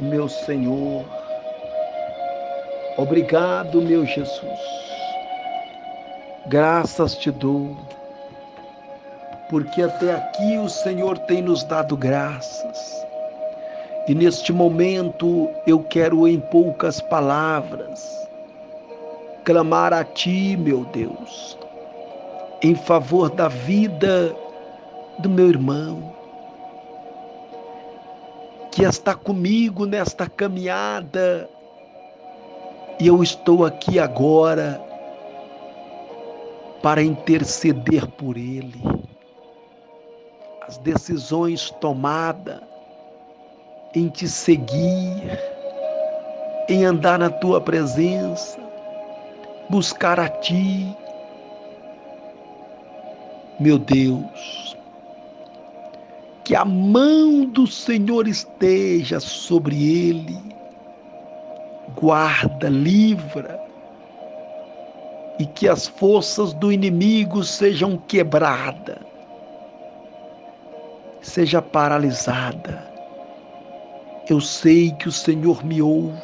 meu Senhor. Obrigado, meu Jesus. Graças te dou, porque até aqui o Senhor tem nos dado graças. E neste momento eu quero, em poucas palavras, clamar a Ti, meu Deus, em favor da vida do meu irmão, que está comigo nesta caminhada e eu estou aqui agora para interceder por ele. As decisões tomadas em te seguir, em andar na tua presença, buscar a ti. Meu Deus, que a mão do Senhor esteja sobre ele, guarda, livra, e que as forças do inimigo sejam quebradas, seja paralisada. Eu sei que o Senhor me ouve.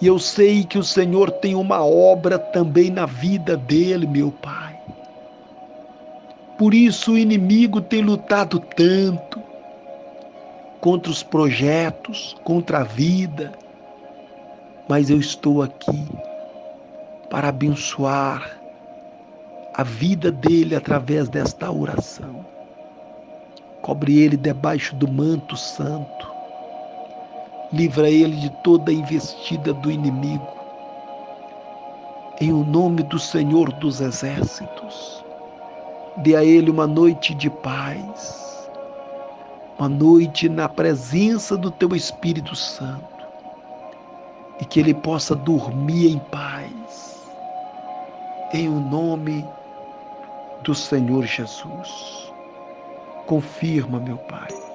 E eu sei que o Senhor tem uma obra também na vida dele, meu Pai. Por isso o inimigo tem lutado tanto contra os projetos, contra a vida, mas eu estou aqui para abençoar a vida dele através desta oração. Cobre ele debaixo do manto santo. Livra ele de toda a investida do inimigo. Em o nome do Senhor dos Exércitos. Dê a ele uma noite de paz, uma noite na presença do teu Espírito Santo e que ele possa dormir em paz, em o nome do Senhor Jesus. Confirma, meu Pai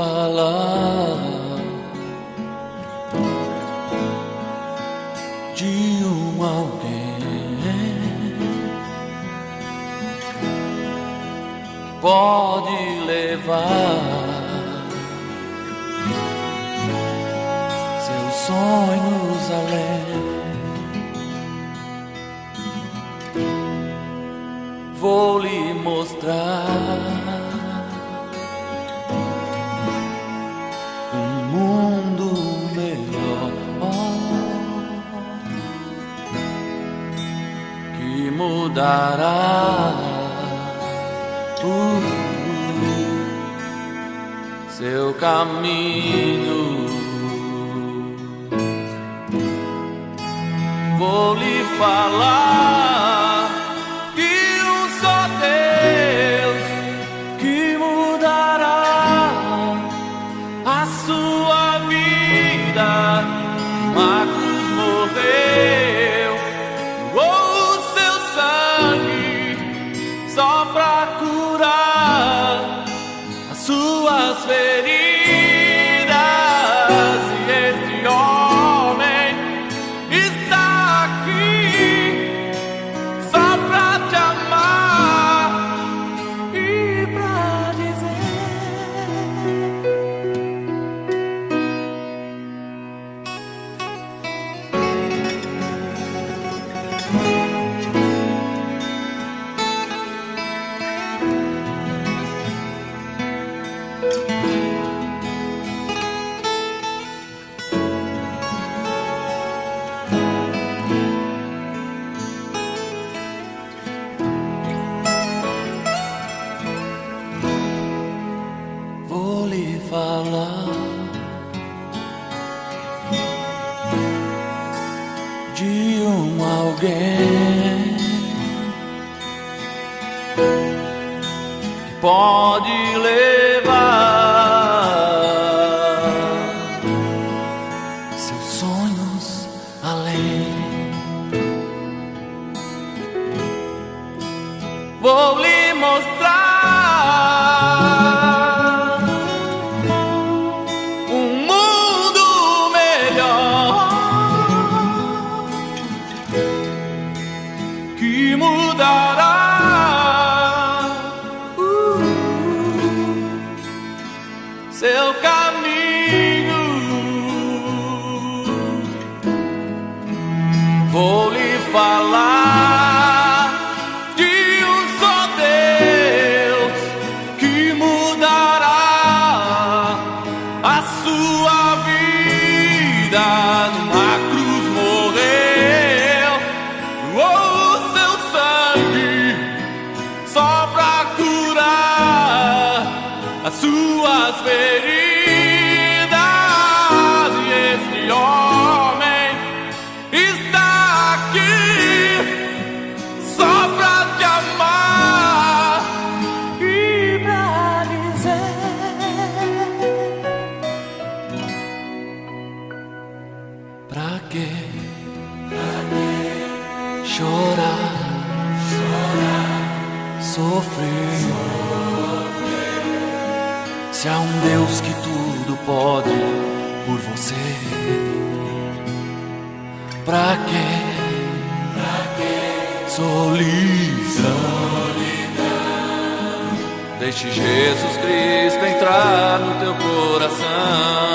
falar de um alguém que pode levar seus sonhos além. Vou lhe mostrar mudará uh, seu caminho. Vou lhe falar que pode levar seus sonhos além. Vou lhe mostrar um mundo melhor que mudará. sangue só pra curar as suas vezes. sofrer. Se há um Deus que tudo pode por você, pra que Solidão. Deixe Jesus Cristo entrar no teu coração.